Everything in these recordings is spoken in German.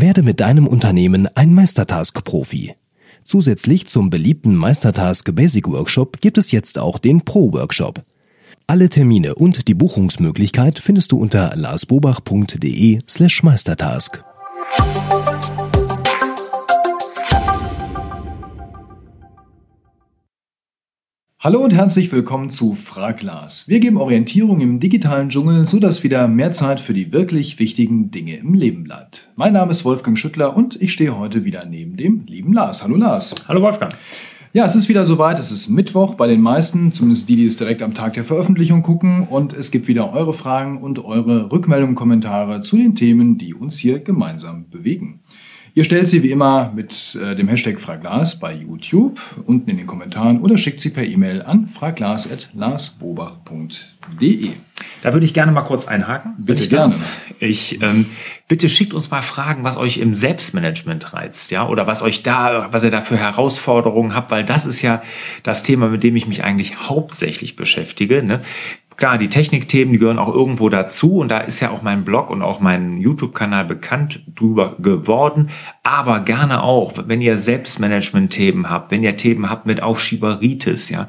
Werde mit deinem Unternehmen ein Meistertask-Profi. Zusätzlich zum beliebten Meistertask Basic Workshop gibt es jetzt auch den Pro Workshop. Alle Termine und die Buchungsmöglichkeit findest du unter larsbobach.de Hallo und herzlich willkommen zu Fraglas. Wir geben Orientierung im digitalen Dschungel, sodass wieder mehr Zeit für die wirklich wichtigen Dinge im Leben bleibt. Mein Name ist Wolfgang Schüttler und ich stehe heute wieder neben dem lieben Lars. Hallo Lars. Hallo Wolfgang. Ja, es ist wieder soweit. Es ist Mittwoch bei den meisten, zumindest die, die es direkt am Tag der Veröffentlichung gucken. Und es gibt wieder eure Fragen und eure Rückmeldungen, Kommentare zu den Themen, die uns hier gemeinsam bewegen. Ihr stellt sie wie immer mit äh, dem Hashtag Fraglas bei YouTube unten in den Kommentaren oder schickt sie per E-Mail an fraglas.larsbobach.de. Da würde ich gerne mal kurz einhaken. Bitte ich gerne. Ich, ähm, bitte schickt uns mal Fragen, was euch im Selbstmanagement reizt, ja, oder was euch da, was ihr da für Herausforderungen habt, weil das ist ja das Thema, mit dem ich mich eigentlich hauptsächlich beschäftige. Ne? Klar, die Technikthemen, die gehören auch irgendwo dazu und da ist ja auch mein Blog und auch mein YouTube-Kanal bekannt drüber geworden. Aber gerne auch, wenn ihr Selbstmanagement-Themen habt, wenn ihr Themen habt mit Aufschieberitis, ja,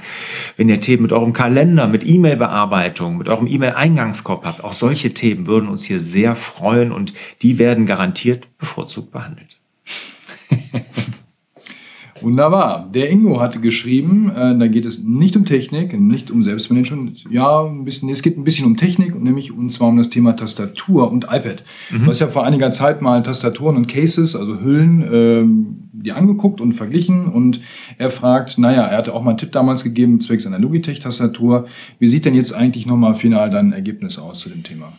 wenn ihr Themen mit eurem Kalender, mit E-Mail-Bearbeitung, mit eurem E-Mail-Eingangskorb habt, auch solche Themen würden uns hier sehr freuen und die werden garantiert bevorzugt behandelt. Wunderbar. Der Ingo hatte geschrieben, äh, da geht es nicht um Technik, nicht um Selbstmanagement. Ja, ein bisschen, es geht ein bisschen um Technik, nämlich und zwar um das Thema Tastatur und iPad. Mhm. Du hast ja vor einiger Zeit mal Tastaturen und Cases, also Hüllen, äh, die angeguckt und verglichen und er fragt, naja, er hatte auch mal einen Tipp damals gegeben, zwecks einer Logitech-Tastatur. Wie sieht denn jetzt eigentlich nochmal final dein Ergebnis aus zu dem Thema?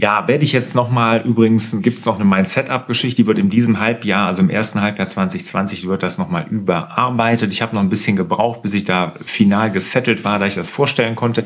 Ja, werde ich jetzt nochmal, übrigens gibt es noch eine Mind-Setup-Geschichte, die wird in diesem Halbjahr, also im ersten Halbjahr 2020, wird das nochmal überarbeitet. Ich habe noch ein bisschen gebraucht, bis ich da final gesettelt war, da ich das vorstellen konnte.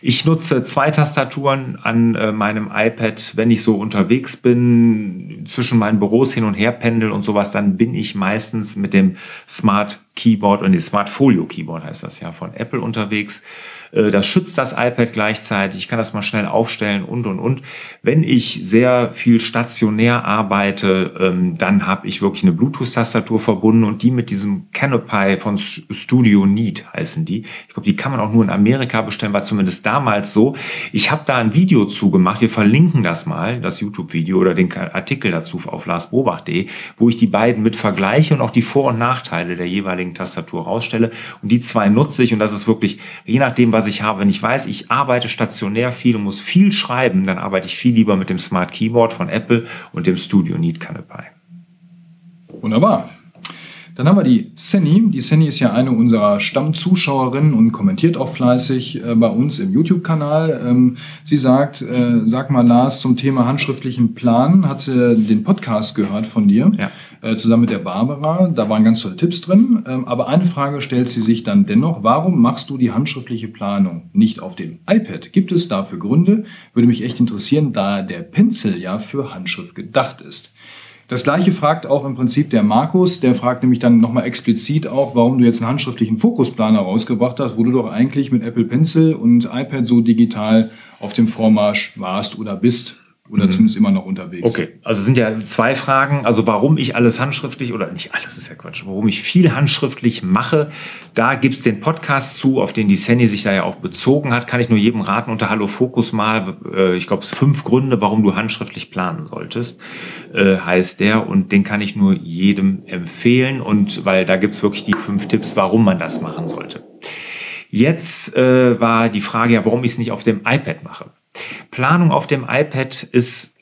Ich nutze zwei Tastaturen an äh, meinem iPad, wenn ich so unterwegs bin, zwischen meinen Büros hin und her pendel und sowas, dann bin ich meistens mit dem Smart Keyboard und dem Smart Folio Keyboard heißt das ja von Apple unterwegs. Äh, das schützt das iPad gleichzeitig. Ich kann das mal schnell aufstellen und, und, und. Wenn ich sehr viel stationär arbeite, ähm, dann habe ich wirklich eine Bluetooth-Tastatur verbunden und die mit diesem Canopy von Studio Neat heißen die. Ich glaube, die kann man auch nur in Amerika bestellen, war zumindest damals so. Ich habe da ein Video zugemacht. Wir verlinken das mal, das YouTube-Video oder den Artikel dazu auf larsbobach.de, wo ich die beiden mit vergleiche und auch die Vor- und Nachteile der jeweiligen Tastatur rausstelle. Und die zwei nutze ich und das ist wirklich, je nachdem, was was ich habe. Wenn ich weiß, ich arbeite stationär viel und muss viel schreiben, dann arbeite ich viel lieber mit dem Smart Keyboard von Apple und dem Studio Neat Canopy. Wunderbar. Dann haben wir die Senny. Die Senny ist ja eine unserer Stammzuschauerinnen und kommentiert auch fleißig äh, bei uns im YouTube-Kanal. Ähm, sie sagt, äh, sag mal Lars, zum Thema handschriftlichen Plan, hat sie den Podcast gehört von dir, ja. äh, zusammen mit der Barbara. Da waren ganz tolle Tipps drin. Ähm, aber eine Frage stellt sie sich dann dennoch, warum machst du die handschriftliche Planung nicht auf dem iPad? Gibt es dafür Gründe? Würde mich echt interessieren, da der Pencil ja für Handschrift gedacht ist. Das gleiche fragt auch im Prinzip der Markus, der fragt nämlich dann nochmal explizit auch, warum du jetzt einen handschriftlichen Fokusplaner rausgebracht hast, wo du doch eigentlich mit Apple Pencil und iPad so digital auf dem Vormarsch warst oder bist oder mhm. zumindest immer noch unterwegs. Okay, also sind ja zwei Fragen. Also warum ich alles handschriftlich oder nicht alles ist ja Quatsch, warum ich viel handschriftlich mache, da gibt's den Podcast zu, auf den die Sandy sich da ja auch bezogen hat. Kann ich nur jedem raten unter Hallo Fokus mal, äh, ich glaube, fünf Gründe, warum du handschriftlich planen solltest, äh, heißt der. Und den kann ich nur jedem empfehlen. Und weil da gibt's wirklich die fünf Tipps, warum man das machen sollte. Jetzt äh, war die Frage ja, warum ich es nicht auf dem iPad mache. Planung auf dem iPad ist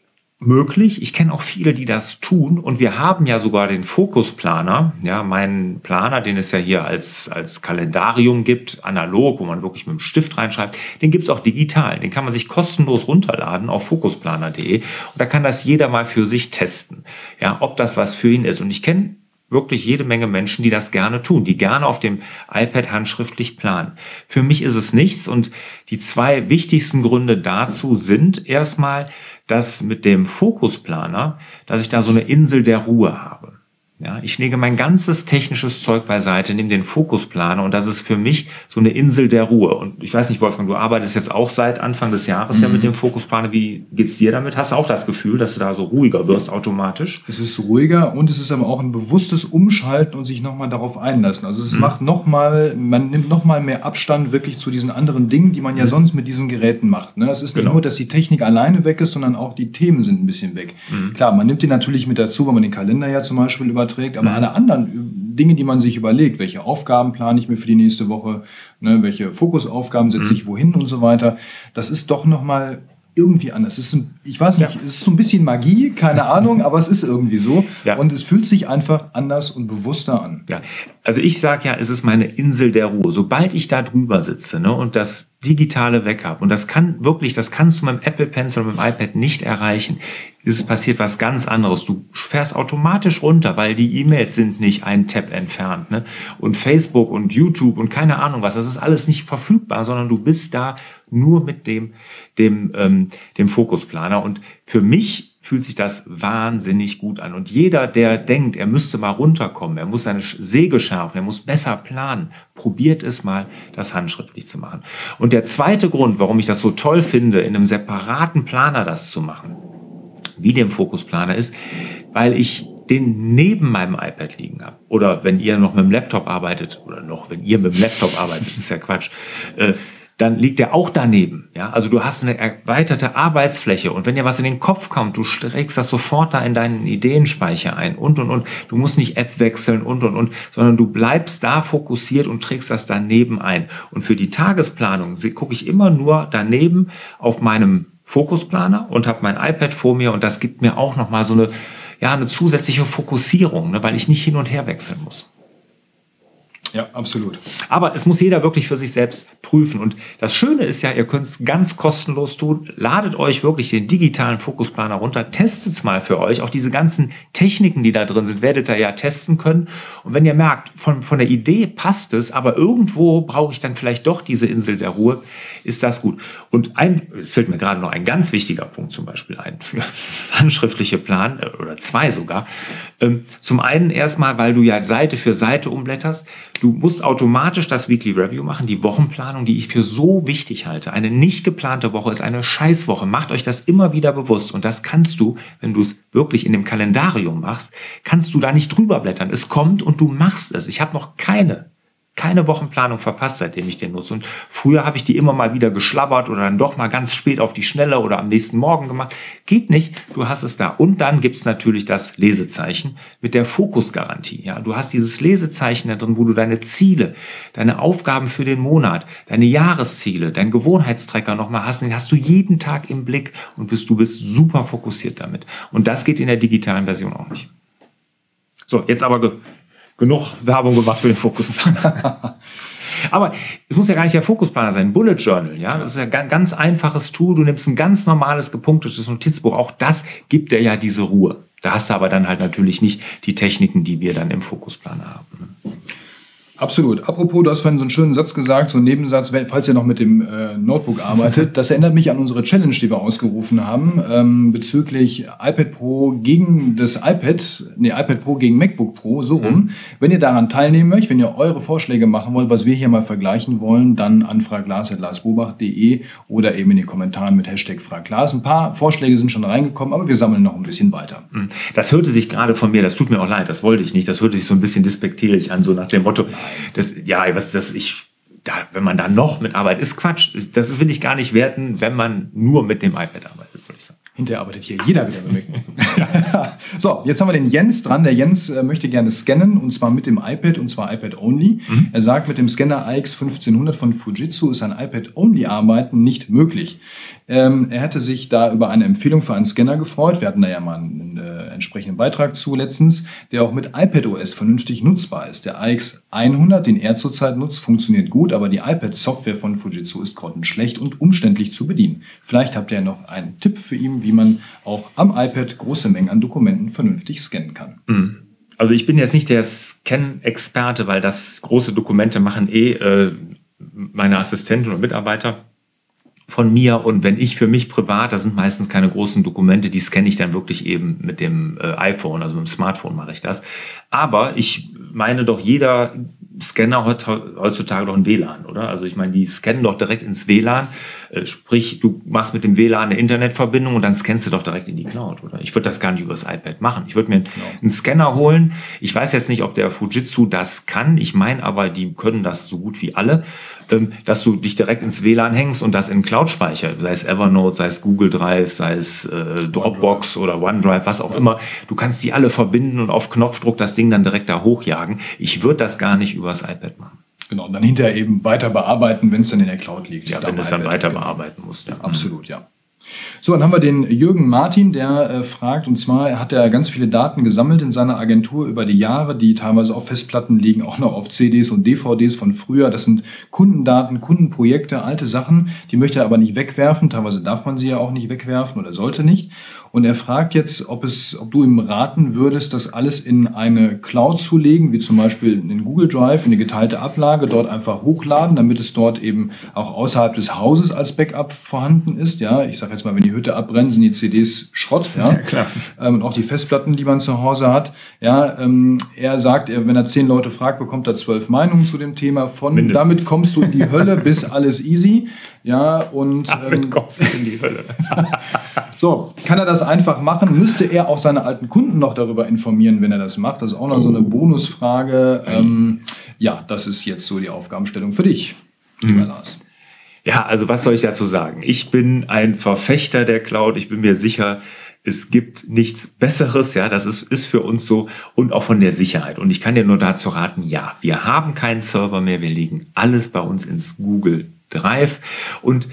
möglich. Ich kenne auch viele, die das tun. Und wir haben ja sogar den Fokusplaner. Ja, meinen Planer, den es ja hier als, als Kalendarium gibt, analog, wo man wirklich mit dem Stift reinschreibt, den gibt es auch digital. Den kann man sich kostenlos runterladen auf fokusplaner.de. Und da kann das jeder mal für sich testen. Ja, ob das was für ihn ist. Und ich kenne wirklich jede Menge Menschen, die das gerne tun, die gerne auf dem iPad handschriftlich planen. Für mich ist es nichts und die zwei wichtigsten Gründe dazu sind erstmal, dass mit dem Fokusplaner, dass ich da so eine Insel der Ruhe habe. Ja, ich lege mein ganzes technisches Zeug beiseite, nehme den Fokusplaner und das ist für mich so eine Insel der Ruhe. Und ich weiß nicht, Wolfgang, du arbeitest jetzt auch seit Anfang des Jahres mhm. ja mit dem Fokusplaner. Wie geht's dir damit? Hast du auch das Gefühl, dass du da so ruhiger wirst automatisch? Es ist ruhiger und es ist aber auch ein bewusstes Umschalten und sich nochmal darauf einlassen. Also es mhm. macht nochmal, man nimmt nochmal mehr Abstand wirklich zu diesen anderen Dingen, die man ja mhm. sonst mit diesen Geräten macht. Ne? Es ist nicht genau. nur, dass die Technik alleine weg ist, sondern auch die Themen sind ein bisschen weg. Mhm. Klar, man nimmt die natürlich mit dazu, wenn man den Kalender ja zum Beispiel über überträgt, aber mhm. alle anderen Dinge, die man sich überlegt, welche Aufgaben plane ich mir für die nächste Woche, ne, welche Fokusaufgaben setze mhm. ich wohin und so weiter, das ist doch nochmal irgendwie anders. Es ist, ein, ich weiß nicht, ja. es ist so ein bisschen Magie, keine Ahnung, aber es ist irgendwie so. Ja. Und es fühlt sich einfach anders und bewusster an. Ja, also ich sage ja, es ist meine Insel der Ruhe. Sobald ich da drüber sitze ne, und das Digitale habe, und das kann wirklich, das kannst du mit dem Apple Pencil und mit dem iPad nicht erreichen, es passiert was ganz anderes. Du fährst automatisch runter, weil die E-Mails sind nicht einen Tab entfernt. Ne? Und Facebook und YouTube und keine Ahnung was, das ist alles nicht verfügbar, sondern du bist da nur mit dem, dem, ähm, dem Fokusplaner. Und für mich fühlt sich das wahnsinnig gut an. Und jeder, der denkt, er müsste mal runterkommen, er muss seine Säge schärfen, er muss besser planen, probiert es mal, das handschriftlich zu machen. Und der zweite Grund, warum ich das so toll finde, in einem separaten Planer das zu machen, wie dem Fokusplaner ist, weil ich den neben meinem iPad liegen habe. Oder wenn ihr noch mit dem Laptop arbeitet, oder noch, wenn ihr mit dem Laptop arbeitet, ist ja Quatsch, äh, dann liegt der auch daneben. Ja, also du hast eine erweiterte Arbeitsfläche und wenn dir was in den Kopf kommt, du trägst das sofort da in deinen Ideenspeicher ein und und und. Du musst nicht App wechseln und und und, sondern du bleibst da fokussiert und trägst das daneben ein. Und für die Tagesplanung gucke ich immer nur daneben auf meinem Fokusplaner und habe mein iPad vor mir und das gibt mir auch noch mal so eine ja eine zusätzliche Fokussierung, ne, weil ich nicht hin und her wechseln muss. Ja, absolut. Aber es muss jeder wirklich für sich selbst prüfen. Und das Schöne ist ja, ihr könnt es ganz kostenlos tun. Ladet euch wirklich den digitalen Fokusplaner runter, testet es mal für euch. Auch diese ganzen Techniken, die da drin sind, werdet ihr ja testen können. Und wenn ihr merkt, von, von der Idee passt es, aber irgendwo brauche ich dann vielleicht doch diese Insel der Ruhe, ist das gut. Und ein, es fällt mir gerade noch ein ganz wichtiger Punkt zum Beispiel ein für das handschriftliche Plan, äh, oder zwei sogar. Ähm, zum einen erstmal, weil du ja Seite für Seite umblätterst. Du musst automatisch das Weekly Review machen, die Wochenplanung, die ich für so wichtig halte. Eine nicht geplante Woche ist eine Scheißwoche. Macht euch das immer wieder bewusst. Und das kannst du, wenn du es wirklich in dem Kalendarium machst, kannst du da nicht drüber blättern. Es kommt und du machst es. Ich habe noch keine keine Wochenplanung verpasst, seitdem ich den nutze. Und früher habe ich die immer mal wieder geschlabbert oder dann doch mal ganz spät auf die Schnelle oder am nächsten Morgen gemacht. Geht nicht, du hast es da. Und dann gibt es natürlich das Lesezeichen mit der Fokusgarantie. Ja, du hast dieses Lesezeichen da drin, wo du deine Ziele, deine Aufgaben für den Monat, deine Jahresziele, deinen Gewohnheitstrecker nochmal hast. Und den hast du jeden Tag im Blick und bist, du bist super fokussiert damit. Und das geht in der digitalen Version auch nicht. So, jetzt aber genug Werbung gemacht für den Fokusplaner. Aber es muss ja gar nicht der Fokusplaner sein. Bullet Journal, ja, das ist ja ein ganz einfaches Tool. Du nimmst ein ganz normales gepunktetes Notizbuch. Auch das gibt dir ja diese Ruhe. Da hast du aber dann halt natürlich nicht die Techniken, die wir dann im Fokusplaner haben. Absolut. Apropos, du hast vorhin so einen schönen Satz gesagt, so einen Nebensatz, falls ihr noch mit dem äh, Notebook arbeitet. Das erinnert mich an unsere Challenge, die wir ausgerufen haben, ähm, bezüglich iPad Pro gegen das iPad, nee, iPad Pro gegen MacBook Pro, so rum. Mhm. Wenn ihr daran teilnehmen möchtet, wenn ihr eure Vorschläge machen wollt, was wir hier mal vergleichen wollen, dann an fraglas.larsbobach.de oder eben in den Kommentaren mit Hashtag fraglas. Ein paar Vorschläge sind schon reingekommen, aber wir sammeln noch ein bisschen weiter. Mhm. Das hörte sich gerade von mir, das tut mir auch leid, das wollte ich nicht, das hörte sich so ein bisschen despektierlich an, so nach dem Motto, das, ja, was das ich da, wenn man da noch mitarbeitet, ist Quatsch. Das will ich gar nicht werten, wenn man nur mit dem iPad arbeitet, würde ich sagen. Hinterher arbeitet hier jeder wieder mit. so, jetzt haben wir den Jens dran. Der Jens äh, möchte gerne scannen und zwar mit dem iPad und zwar iPad Only. Mhm. Er sagt, mit dem Scanner iX 1500 von Fujitsu ist ein iPad Only Arbeiten nicht möglich. Ähm, er hätte sich da über eine Empfehlung für einen Scanner gefreut. Wir hatten da ja mal einen äh, entsprechenden Beitrag zu letztens, der auch mit iPadOS vernünftig nutzbar ist. Der iX 100, den er zurzeit nutzt, funktioniert gut, aber die iPad-Software von Fujitsu ist grottenschlecht und umständlich zu bedienen. Vielleicht habt ihr noch einen Tipp für ihn, wie man auch am iPad große Mengen an Dokumenten vernünftig scannen kann. Mhm. Also ich bin jetzt nicht der Scan-Experte, weil das große Dokumente machen eh äh, meine Assistenten und Mitarbeiter von mir und wenn ich für mich privat, das sind meistens keine großen Dokumente, die scanne ich dann wirklich eben mit dem äh, iPhone, also mit dem Smartphone mache ich das. Aber ich meine doch, jeder Scanner hat heutzutage doch ein WLAN, oder? Also ich meine, die scannen doch direkt ins WLAN. Äh, sprich, du machst mit dem WLAN eine Internetverbindung und dann scannst du doch direkt in die Cloud, oder? Ich würde das gar nicht übers iPad machen. Ich würde mir genau. einen Scanner holen. Ich weiß jetzt nicht, ob der Fujitsu das kann. Ich meine aber, die können das so gut wie alle, ähm, dass du dich direkt ins WLAN hängst und das in Cloud speicher, sei es Evernote, sei es Google Drive, sei es äh, Dropbox oder OneDrive, was auch immer. Du kannst die alle verbinden und auf Knopfdruck das Ding dann direkt da hochjagen. Ich würde das gar nicht übers iPad machen. Genau, und dann hinterher eben weiter bearbeiten, wenn es dann in der Cloud liegt. Ja, wenn es dann weiter genau. bearbeiten musst. Ja. Absolut, ja. So, dann haben wir den Jürgen Martin, der äh, fragt, und zwar hat er ganz viele Daten gesammelt in seiner Agentur über die Jahre, die teilweise auf Festplatten liegen, auch noch auf CDs und DVDs von früher. Das sind Kundendaten, Kundenprojekte, alte Sachen, die möchte er aber nicht wegwerfen. Teilweise darf man sie ja auch nicht wegwerfen oder sollte nicht. Und er fragt jetzt, ob, es, ob du ihm raten würdest, das alles in eine Cloud zu legen, wie zum Beispiel in Google Drive, in eine geteilte Ablage, dort einfach hochladen, damit es dort eben auch außerhalb des Hauses als Backup vorhanden ist. Ja, ich sage jetzt mal, wenn die Hütte abbrennt, sind die CDs Schrott. Ja, ja klar. Ähm, und auch die Festplatten, die man zu Hause hat. Ja, ähm, er sagt, wenn er zehn Leute fragt, bekommt er zwölf Meinungen zu dem Thema. Von Mindestens. damit kommst du in die Hölle bis alles easy. Ja, und damit ähm, kommst du in die Hölle. so, kann er das einfach machen, müsste er auch seine alten Kunden noch darüber informieren, wenn er das macht. Das ist auch noch so eine Bonusfrage. Ähm, ja, das ist jetzt so die Aufgabenstellung für dich, lieber mhm. Lars. Ja, also was soll ich dazu sagen? Ich bin ein Verfechter der Cloud. Ich bin mir sicher, es gibt nichts Besseres, ja, das ist, ist für uns so und auch von der Sicherheit. Und ich kann dir nur dazu raten, ja, wir haben keinen Server mehr, wir legen alles bei uns ins Google Drive und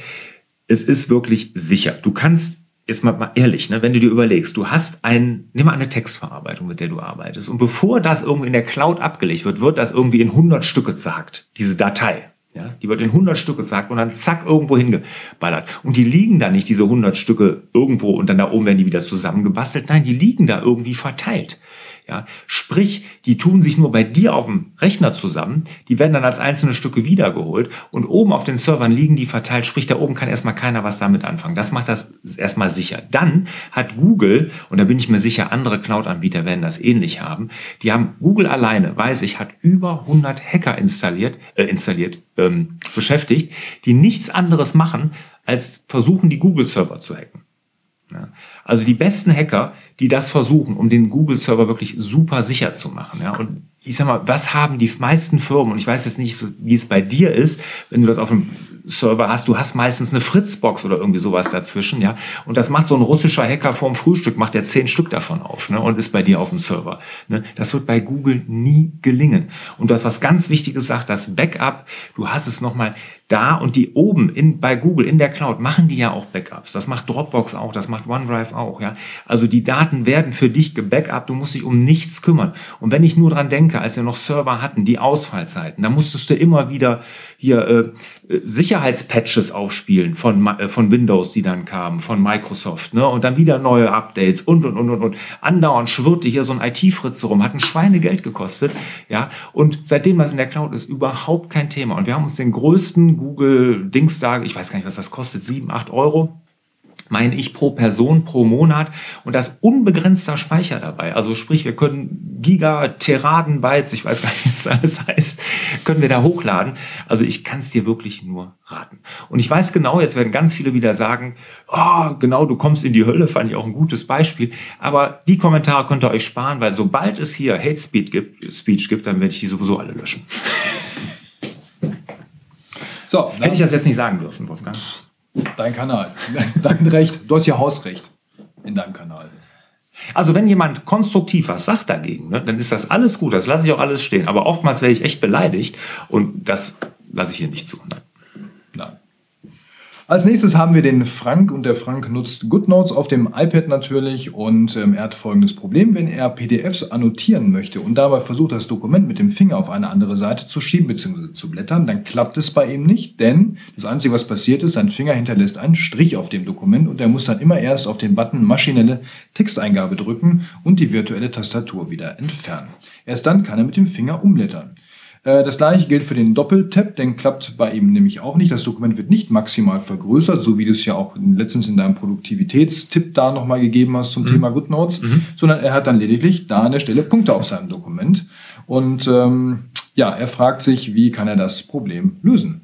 es ist wirklich sicher. Du kannst jetzt mal, mal ehrlich, ne, wenn du dir überlegst, du hast ein, nimm mal eine Textverarbeitung, mit der du arbeitest. Und bevor das irgendwie in der Cloud abgelegt wird, wird das irgendwie in 100 Stücke zerhackt, diese Datei. Ja, die wird in 100 Stücke zerhackt und dann zack irgendwo hingeballert. Und die liegen da nicht, diese 100 Stücke irgendwo und dann da oben werden die wieder zusammengebastelt. Nein, die liegen da irgendwie verteilt. Ja, sprich, die tun sich nur bei dir auf dem Rechner zusammen, die werden dann als einzelne Stücke wiedergeholt und oben auf den Servern liegen die verteilt, sprich, da oben kann erstmal keiner was damit anfangen. Das macht das erstmal sicher. Dann hat Google, und da bin ich mir sicher, andere Cloud-Anbieter werden das ähnlich haben, die haben Google alleine, weiß ich, hat über 100 Hacker installiert, äh, installiert, ähm, beschäftigt, die nichts anderes machen, als versuchen, die Google-Server zu hacken. Ja. Also die besten Hacker, die das versuchen, um den Google-Server wirklich super sicher zu machen. Ja. Und ich sag mal, was haben die meisten Firmen, und ich weiß jetzt nicht, wie es bei dir ist, wenn du das auf einem Server hast, du hast meistens eine Fritzbox oder irgendwie sowas dazwischen, ja. Und das macht so ein russischer Hacker vorm Frühstück, macht er zehn Stück davon auf, ne, und ist bei dir auf dem Server. Ne. Das wird bei Google nie gelingen. Und du hast was ganz Wichtiges gesagt, das Backup, du hast es nochmal da und die oben in, bei Google in der Cloud machen die ja auch Backups. Das macht Dropbox auch, das macht OneDrive auch, ja. Also die Daten werden für dich gebackupt, du musst dich um nichts kümmern. Und wenn ich nur dran denke, als wir noch Server hatten, die Ausfallzeiten, da musstest du immer wieder hier äh, Sicherheitspatches aufspielen von, äh, von Windows, die dann kamen, von Microsoft, ne? Und dann wieder neue Updates und und und und und. Andauernd schwirrte hier so ein IT-Fritze rum, hat ein Schweinegeld gekostet, ja. Und seitdem das in der Cloud ist, überhaupt kein Thema. Und wir haben uns den größten Google-Dings da, ich weiß gar nicht, was das kostet, 7, 8 Euro meine ich, pro Person, pro Monat und das unbegrenzter Speicher dabei. Also sprich, wir können Giga, Teraden, Bytes, ich weiß gar nicht, was alles heißt, können wir da hochladen. Also ich kann es dir wirklich nur raten. Und ich weiß genau, jetzt werden ganz viele wieder sagen, oh, genau, du kommst in die Hölle, fand ich auch ein gutes Beispiel. Aber die Kommentare könnt ihr euch sparen, weil sobald es hier Hate Speech gibt, Speech gibt dann werde ich die sowieso alle löschen. So, Hätte ich das jetzt nicht sagen dürfen, Wolfgang? Dein Kanal. Dein Recht. Du hast ja Hausrecht in deinem Kanal. Also wenn jemand konstruktiv was sagt dagegen, ne, dann ist das alles gut, das lasse ich auch alles stehen. Aber oftmals werde ich echt beleidigt und das lasse ich hier nicht zu. Nein. Als nächstes haben wir den Frank und der Frank nutzt GoodNotes auf dem iPad natürlich und ähm, er hat folgendes Problem, wenn er PDFs annotieren möchte und dabei versucht, das Dokument mit dem Finger auf eine andere Seite zu schieben bzw. zu blättern, dann klappt es bei ihm nicht, denn das Einzige, was passiert ist, sein Finger hinterlässt einen Strich auf dem Dokument und er muss dann immer erst auf den Button maschinelle Texteingabe drücken und die virtuelle Tastatur wieder entfernen. Erst dann kann er mit dem Finger umblättern. Äh, Das gleiche gilt für den Doppeltap, den klappt bei ihm nämlich auch nicht. Das Dokument wird nicht maximal vergrößert, so wie du es ja auch letztens in deinem Produktivitätstipp da nochmal gegeben hast zum Thema GoodNotes, sondern er hat dann lediglich da an der Stelle Punkte auf seinem Dokument. Und ähm, ja, er fragt sich, wie kann er das Problem lösen?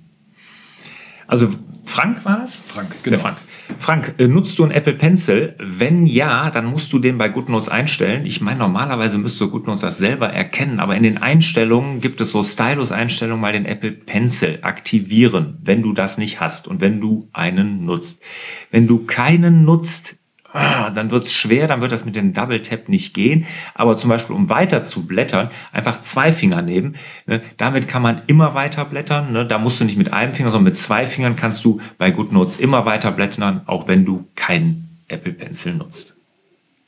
Also Frank war das? Frank, Der Frank. Frank, äh, nutzt du einen Apple Pencil? Wenn ja, dann musst du den bei GoodNotes einstellen. Ich meine, normalerweise müsste GoodNotes das selber erkennen, aber in den Einstellungen gibt es so Stylus-Einstellungen, mal den Apple Pencil aktivieren, wenn du das nicht hast und wenn du einen nutzt. Wenn du keinen nutzt, dann wird es schwer, dann wird das mit dem Double Tap nicht gehen. Aber zum Beispiel, um weiter zu blättern, einfach zwei Finger nehmen. Ne? Damit kann man immer weiter blättern. Ne? Da musst du nicht mit einem Finger, sondern mit zwei Fingern kannst du bei GoodNotes immer weiter blättern, auch wenn du keinen Apple Pencil nutzt.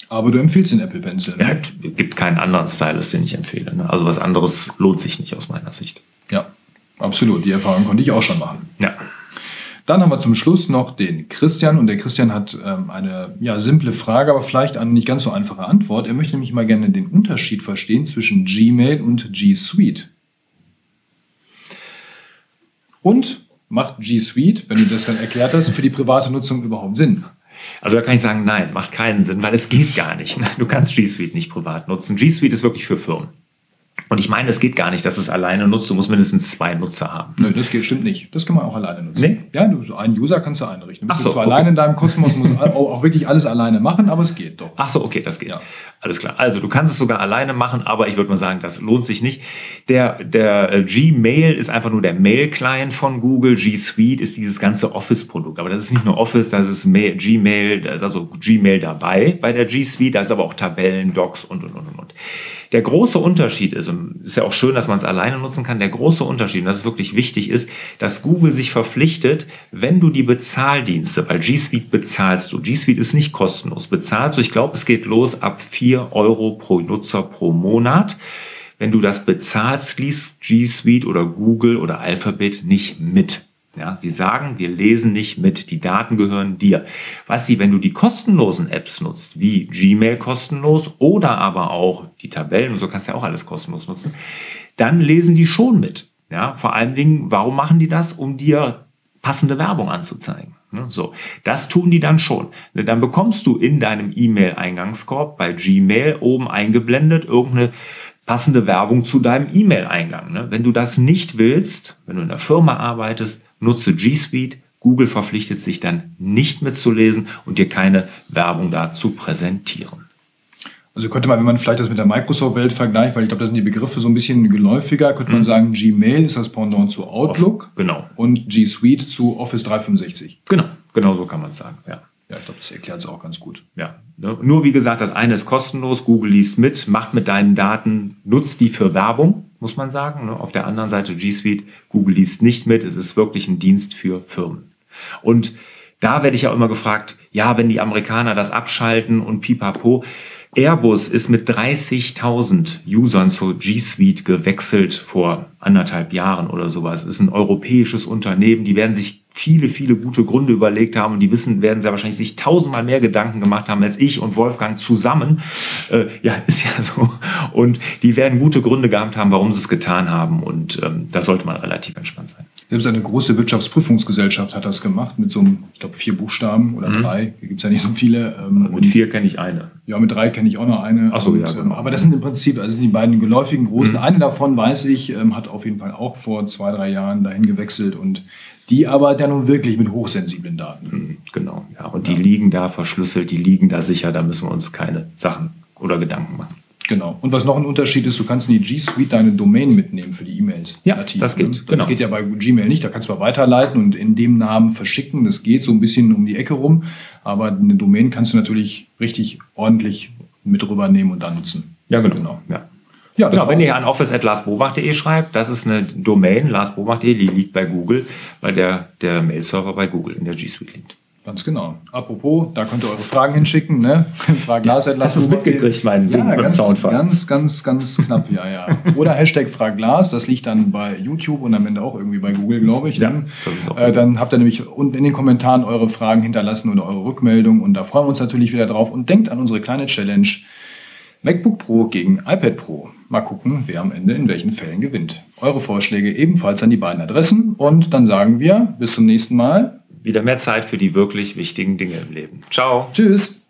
Aber du empfiehlst den Apple Pencil. Ja, Ne? es gibt keinen anderen Stylus, den ich empfehle. Ne? Also was anderes lohnt sich nicht aus meiner Sicht. Ja, absolut. Die Erfahrung konnte ich auch schon machen. Ja. Dann haben wir zum Schluss noch den Christian und der Christian hat ähm, eine ja, simple Frage, aber vielleicht eine nicht ganz so einfache Antwort. Er möchte nämlich mal gerne den Unterschied verstehen zwischen Gmail und G Suite. Und macht G Suite, wenn du das dann erklärt hast, für die private Nutzung überhaupt Sinn? Also da kann ich sagen, nein, macht keinen Sinn, weil es geht gar nicht. Du kannst G Suite nicht privat nutzen. G Suite ist wirklich für Firmen. Und ich meine, es geht gar nicht, dass es alleine nutzt. Du musst mindestens zwei Nutzer haben. Nö, das geht, stimmt nicht. Das kann man auch alleine nutzen. Nee? Ja, du, so einen User kannst du einrichten. Du Ach bist so, zwar okay. alleine in deinem Kosmos, musst auch, wirklich alles alleine machen, aber es geht doch. Ach so, okay, das geht. Ja. Alles klar. Also du kannst es sogar alleine machen, aber ich würde mal sagen, das lohnt sich nicht. Der, der äh, Gmail ist einfach nur der Mail-Client von Google. G Suite ist dieses ganze Office-Produkt. Aber das ist nicht nur Office, das ist Mail, Gmail, da ist also Gmail dabei bei der G Suite. Da ist aber auch Tabellen, Docs und, und, und, und, und. Der große Unterschied ist, und ist ja auch schön, dass man es alleine nutzen kann, der große Unterschied, und das ist wirklich wichtig, ist, dass Google sich verpflichtet, wenn du die Bezahldienste, weil G Suite bezahlst du, G Suite ist nicht kostenlos, bezahlst du, ich glaube, es geht los ab 4 Euro pro Nutzer pro Monat. Wenn du das bezahlst, liest G Suite oder Google oder Alphabet nicht mit. Ja, sie sagen, wir lesen nicht mit, die Daten gehören dir. Was sie, wenn du die kostenlosen Apps nutzt, wie Gmail kostenlos oder aber auch die Tabellen und so kannst du ja auch alles kostenlos nutzen, dann lesen die schon mit. Ja, vor allen Dingen, warum machen die das? Um dir passende Werbung anzuzeigen. Ne, So, das tun die dann schon. Ne, Dann bekommst du in deinem E-Mail-Eingangskorb bei Gmail oben eingeblendet irgendeine passende Werbung zu deinem E-Mail-Eingang. ne? Wenn du das nicht willst, wenn du in der Firma arbeitest, nutze G Suite. Google verpflichtet sich dann nicht mitzulesen und dir keine Werbung dazu präsentieren. Also könnte man, wenn man vielleicht das mit der Microsoft-Welt vergleicht, weil ich glaube, da sind die Begriffe so ein bisschen geläufiger, könnte man sagen, Gmail ist das Pendant zu Outlook Genau, und G Suite zu Office 365. genau, genau so kann man es sagen. Ja. Ja, ich glaube, das erklärt es auch ganz gut. Ja, ne? nur wie gesagt, das eine ist kostenlos, Google liest mit, macht mit deinen Daten, nutzt die für Werbung, muss man sagen. Ne? Auf der anderen Seite G Suite, Google liest nicht mit, es ist wirklich ein Dienst für Firmen. Und da werde ich ja immer gefragt, ja, wenn die Amerikaner das abschalten und pipapo. Airbus ist mit 30.000 Usern zur G Suite gewechselt vor anderthalb Jahren oder sowas. Ist ein europäisches Unternehmen, die werden sich viele, viele gute Gründe überlegt haben und die wissen, werden sehr wahrscheinlich sich tausendmal mehr Gedanken gemacht haben als ich und Wolfgang zusammen. Äh, ja, ist ja so. Und die werden gute Gründe gehabt haben, warum sie es getan haben und ähm, da sollte man relativ entspannt sein. Selbst eine große Wirtschaftsprüfungsgesellschaft hat das gemacht mit so einem, ich glaube, vier Buchstaben oder drei. Hier gibt es ja nicht so viele. Ähm, Mit vier kenne ich eine. Ja, mit drei kenne ich auch noch eine. Ach so, Und, ja, ähm, genau. Aber das sind im Prinzip also die beiden geläufigen großen. Eine davon, weiß ich, ähm, hat auf jeden Fall auch vor zwei, drei Jahren dahin gewechselt und die arbeitet ja nun wirklich mit hochsensiblen Daten. Mhm, Genau, ja. Und die liegen da verschlüsselt, die liegen da sicher, da müssen wir uns keine Sachen oder Gedanken machen. Genau. Und was noch ein Unterschied ist, du kannst in die G Suite deine Domain mitnehmen für die E-Mails. Ja, nativ, das geht, ne? Das genau. geht ja bei Gmail nicht. Da kannst du mal weiterleiten und in dem Namen verschicken. Das geht so ein bisschen um die Ecke rum. Aber eine Domain kannst du natürlich richtig ordentlich mit rübernehmen und da nutzen. Ja, genau. Genau. Ja. Ja, Genau, wenn ihr an office.larsbobach.de schreibt, das ist eine Domain, larsbobach.de, die liegt bei Google, weil der, der Mail-Server bei Google in der G Suite liegt. Ganz genau. Apropos, da könnt ihr eure Fragen hinschicken. Ne? Frag Lars at Hast du es Lars mitgekriegt, mein ja, Link ganz, Soundfall? ganz, ganz, ganz knapp, ja, ja. Oder Hashtag Frag Lars, das liegt dann bei YouTube und am Ende auch irgendwie bei Google, glaube ich. Ja, ne? das ist auch äh. Dann habt ihr nämlich unten in den Kommentaren eure Fragen hinterlassen oder eure Rückmeldung und da freuen wir uns natürlich wieder drauf. Und denkt an unsere kleine Challenge MacBook Pro gegen iPad Pro. Mal gucken, wer am Ende in welchen Fällen gewinnt. Eure Vorschläge ebenfalls an die beiden Adressen und dann sagen wir bis zum nächsten Mal. Wieder mehr Zeit für die wirklich wichtigen Dinge im Leben. Ciao. Tschüss.